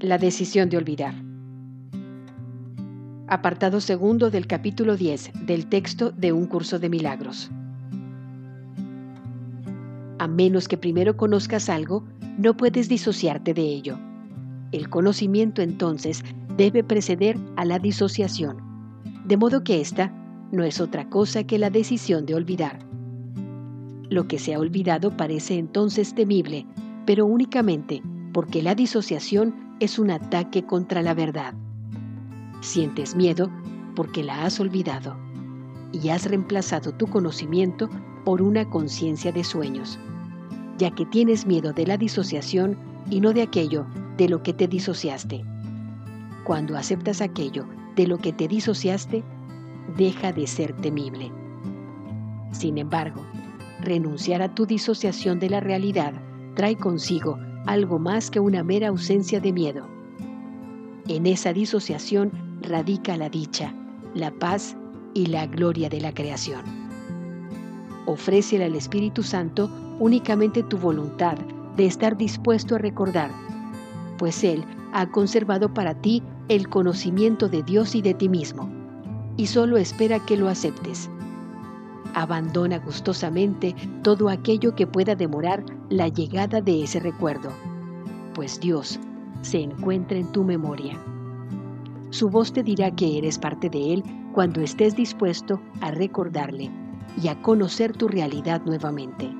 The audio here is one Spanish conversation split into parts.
La decisión de olvidar. Apartado segundo del capítulo 10 del texto de Un curso de milagros. A menos que primero conozcas algo, no puedes disociarte de ello. El conocimiento entonces debe preceder a la disociación, de modo que ésta no es otra cosa que la decisión de olvidar. Lo que se ha olvidado parece entonces temible, pero únicamente porque la disociación es un ataque contra la verdad. Sientes miedo porque la has olvidado y has reemplazado tu conocimiento por una conciencia de sueños, ya que tienes miedo de la disociación y no de aquello de lo que te disociaste. Cuando aceptas aquello de lo que te disociaste, deja de ser temible. Sin embargo, renunciar a tu disociación de la realidad trae consigo algo más que una mera ausencia de miedo. En esa disociación radica la dicha, la paz y la gloria de la creación. Ofrécele al Espíritu Santo únicamente tu voluntad de estar dispuesto a recordar, pues Él ha conservado para ti el conocimiento de Dios y de ti mismo, y solo espera que lo aceptes. Abandona gustosamente todo aquello que pueda demorar la llegada de ese recuerdo, pues Dios se encuentra en tu memoria. Su voz te dirá que eres parte de Él cuando estés dispuesto a recordarle y a conocer tu realidad nuevamente.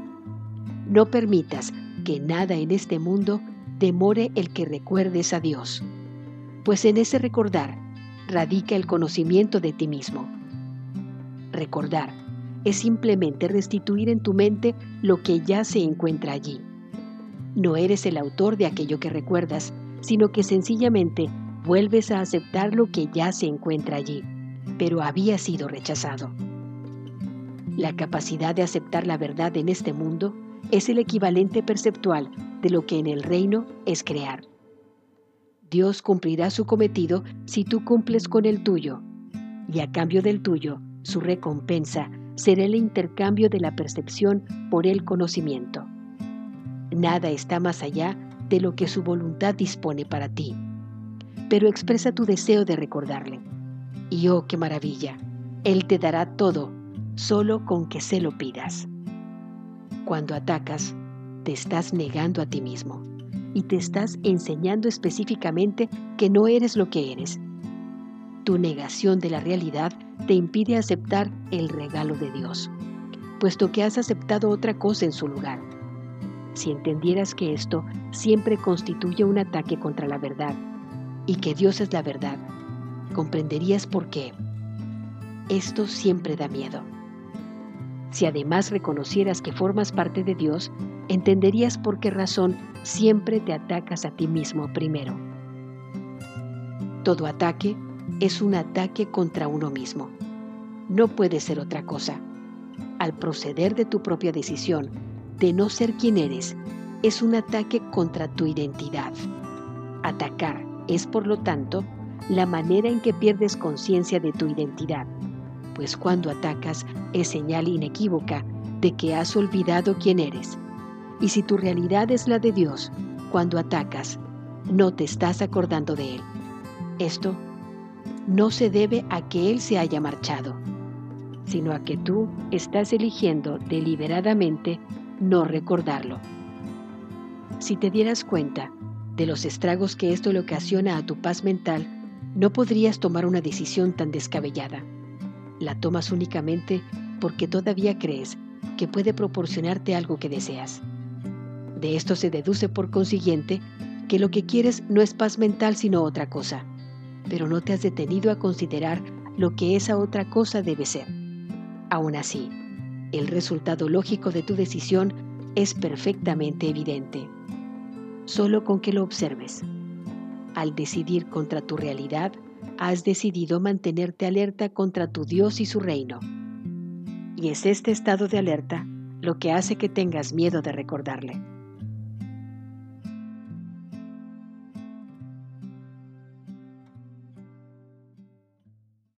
No permitas que nada en este mundo demore el que recuerdes a Dios, pues en ese recordar radica el conocimiento de ti mismo. Recordar es simplemente restituir en tu mente lo que ya se encuentra allí. No eres el autor de aquello que recuerdas, sino que sencillamente vuelves a aceptar lo que ya se encuentra allí, pero había sido rechazado. La capacidad de aceptar la verdad en este mundo es el equivalente perceptual de lo que en el reino es crear. Dios cumplirá su cometido si tú cumples con el tuyo, y a cambio del tuyo, su recompensa será el intercambio de la percepción por el conocimiento. Nada está más allá de lo que su voluntad dispone para ti. Pero expresa tu deseo de recordarle. Y oh, qué maravilla, Él te dará todo, solo con que se lo pidas. Cuando atacas, te estás negando a ti mismo y te estás enseñando específicamente que no eres lo que eres tu negación de la realidad te impide aceptar el regalo de Dios, puesto que has aceptado otra cosa en su lugar. Si entendieras que esto siempre constituye un ataque contra la verdad y que Dios es la verdad, comprenderías por qué. Esto siempre da miedo. Si además reconocieras que formas parte de Dios, entenderías por qué razón siempre te atacas a ti mismo primero. Todo ataque es un ataque contra uno mismo. No puede ser otra cosa. Al proceder de tu propia decisión de no ser quien eres, es un ataque contra tu identidad. Atacar es, por lo tanto, la manera en que pierdes conciencia de tu identidad, pues cuando atacas es señal inequívoca de que has olvidado quién eres. Y si tu realidad es la de Dios, cuando atacas, no te estás acordando de Él. Esto no se debe a que Él se haya marchado, sino a que tú estás eligiendo deliberadamente no recordarlo. Si te dieras cuenta de los estragos que esto le ocasiona a tu paz mental, no podrías tomar una decisión tan descabellada. La tomas únicamente porque todavía crees que puede proporcionarte algo que deseas. De esto se deduce por consiguiente que lo que quieres no es paz mental sino otra cosa pero no te has detenido a considerar lo que esa otra cosa debe ser. Aún así, el resultado lógico de tu decisión es perfectamente evidente. Solo con que lo observes. Al decidir contra tu realidad, has decidido mantenerte alerta contra tu Dios y su reino. Y es este estado de alerta lo que hace que tengas miedo de recordarle.